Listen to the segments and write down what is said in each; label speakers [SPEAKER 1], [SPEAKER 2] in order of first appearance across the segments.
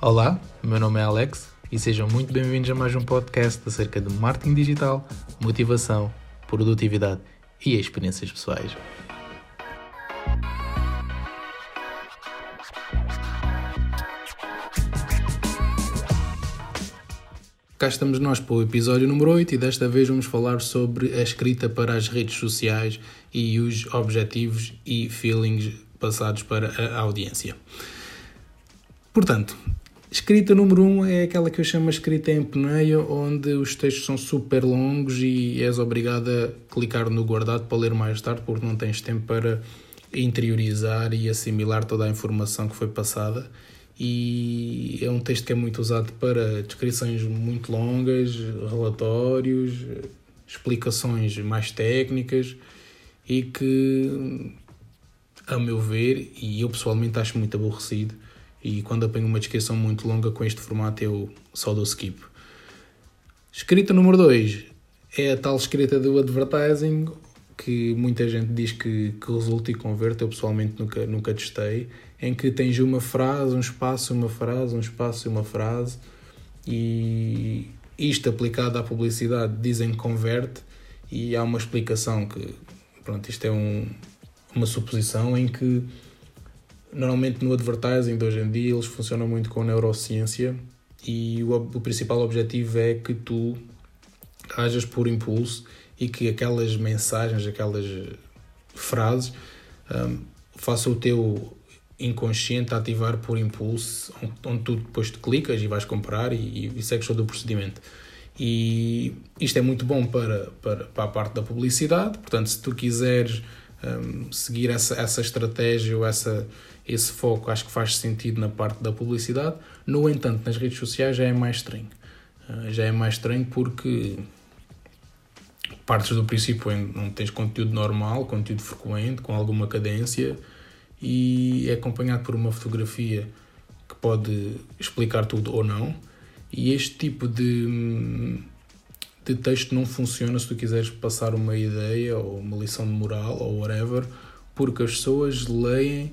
[SPEAKER 1] Olá, meu nome é Alex e sejam muito bem-vindos a mais um podcast acerca de marketing digital, motivação, produtividade e experiências pessoais. Cá estamos nós para o episódio número 8 e desta vez vamos falar sobre a escrita para as redes sociais e os objetivos e feelings passados para a audiência. Portanto, escrita número 1 um é aquela que eu chamo de escrita em peneio, onde os textos são super longos e és obrigado a clicar no guardado para ler mais tarde porque não tens tempo para interiorizar e assimilar toda a informação que foi passada. E é um texto que é muito usado para descrições muito longas, relatórios, explicações mais técnicas e que, a meu ver, e eu pessoalmente acho muito aborrecido, e quando apanho uma descrição muito longa com este formato eu só dou skip. Escrita número 2 é a tal escrita do advertising que muita gente diz que, que resulta e converte, eu pessoalmente nunca, nunca testei, em que tens uma frase, um espaço, uma frase, um espaço e uma frase, e isto aplicado à publicidade dizem que converte, e há uma explicação que, pronto, isto é um, uma suposição em que normalmente no advertising de hoje em dia eles funcionam muito com neurociência e o, o principal objetivo é que tu hajas por impulso e que aquelas mensagens, aquelas frases um, façam o teu inconsciente ativar por impulso, onde tu depois te clicas e vais comprar e, e segues todo o procedimento. E isto é muito bom para, para, para a parte da publicidade, portanto, se tu quiseres um, seguir essa, essa estratégia ou essa, esse foco, acho que faz sentido na parte da publicidade. No entanto, nas redes sociais já é mais estranho. Uh, já é mais estranho porque partes do princípio não tens conteúdo normal, conteúdo frequente, com alguma cadência e é acompanhado por uma fotografia que pode explicar tudo ou não. E este tipo de, de texto não funciona se tu quiseres passar uma ideia ou uma lição de moral ou whatever, porque as pessoas leem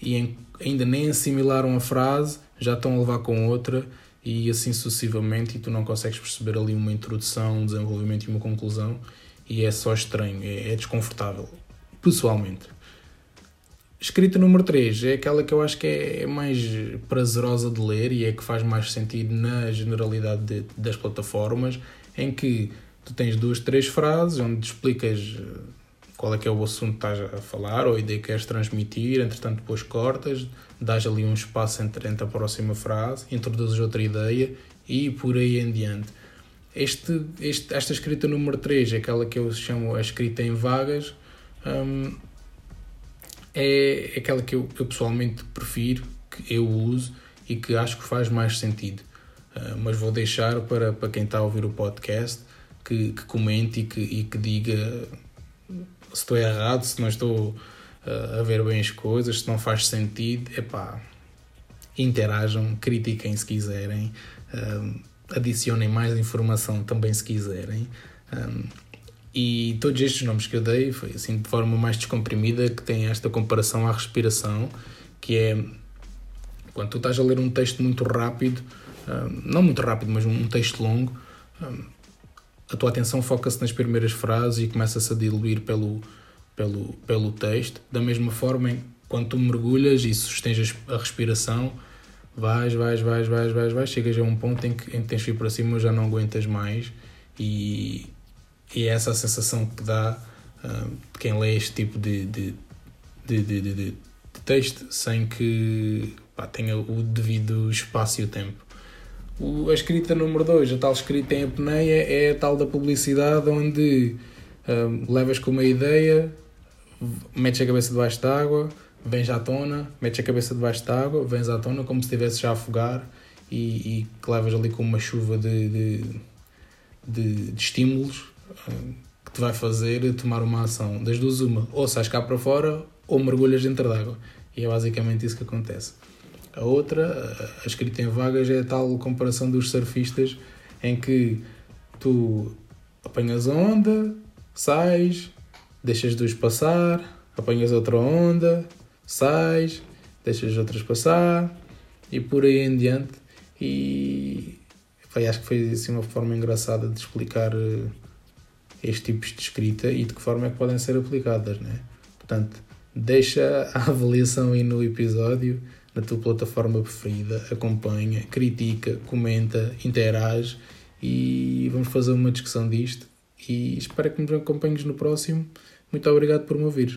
[SPEAKER 1] e ainda nem assimilaram a frase, já estão a levar com outra e assim sucessivamente, e tu não consegues perceber ali uma introdução, um desenvolvimento e uma conclusão, e é só estranho, é, é desconfortável, pessoalmente. Escrita número 3 é aquela que eu acho que é mais prazerosa de ler e é que faz mais sentido na generalidade de, das plataformas, em que tu tens duas, três frases onde explicas qual é que é o assunto que estás a falar ou a ideia que queres transmitir, entretanto depois cortas, dás ali um espaço entre, entre a próxima frase, introduzes outra ideia e por aí em diante. Este, este, esta escrita número 3 é aquela que eu chamo a escrita em vagas, hum, é aquela que eu, eu, pessoalmente prefiro, que eu uso e que acho que faz mais sentido. Uh, mas vou deixar para, para quem está a ouvir o podcast que, que comente e que, e que diga se estou errado, se não estou uh, a ver bem as coisas, se não faz sentido, epá, interajam, critiquem se quiserem, uh, adicionem mais informação também se quiserem. Um, e todos estes nomes que eu dei foi assim de forma mais descomprimida que tem esta comparação à respiração, que é quando tu estás a ler um texto muito rápido, não muito rápido, mas um texto longo, a tua atenção foca-se nas primeiras frases e começa-se a diluir pelo, pelo, pelo texto. Da mesma forma, quando tu mergulhas e sustens a respiração, vais, vais, vais, vais, vais, vais, chegas a um ponto em que, em que tens que ir para cima já não aguentas mais e, e é essa a sensação que dá de quem lê este tipo de, de, de, de, de, de texto sem que pá, tenha o devido espaço e o tempo. A escrita número 2, a tal escrita em apneia, é a tal da publicidade onde uh, levas com uma ideia, metes a cabeça debaixo d'água, vens à tona, metes a cabeça debaixo d'água, vens à tona como se estivesse já a afogar e, e que levas ali com uma chuva de, de, de, de estímulos uh, que te vai fazer tomar uma ação. Das duas, uma, ou sais cá para fora ou mergulhas dentro d'água. E é basicamente isso que acontece. A outra, a escrita em vagas, é a tal comparação dos surfistas em que tu apanhas a onda, sais, deixas dois passar, apanhas outra onda, sais, deixas outras passar e por aí em diante. e foi, acho que foi assim, uma forma engraçada de explicar uh, estes tipos de escrita e de que forma é que podem ser aplicadas. Né? Portanto, deixa a avaliação aí no episódio, na tua plataforma preferida, acompanha, critica, comenta, interage e vamos fazer uma discussão disto. E espero que nos acompanhes no próximo. Muito obrigado por me ouvir.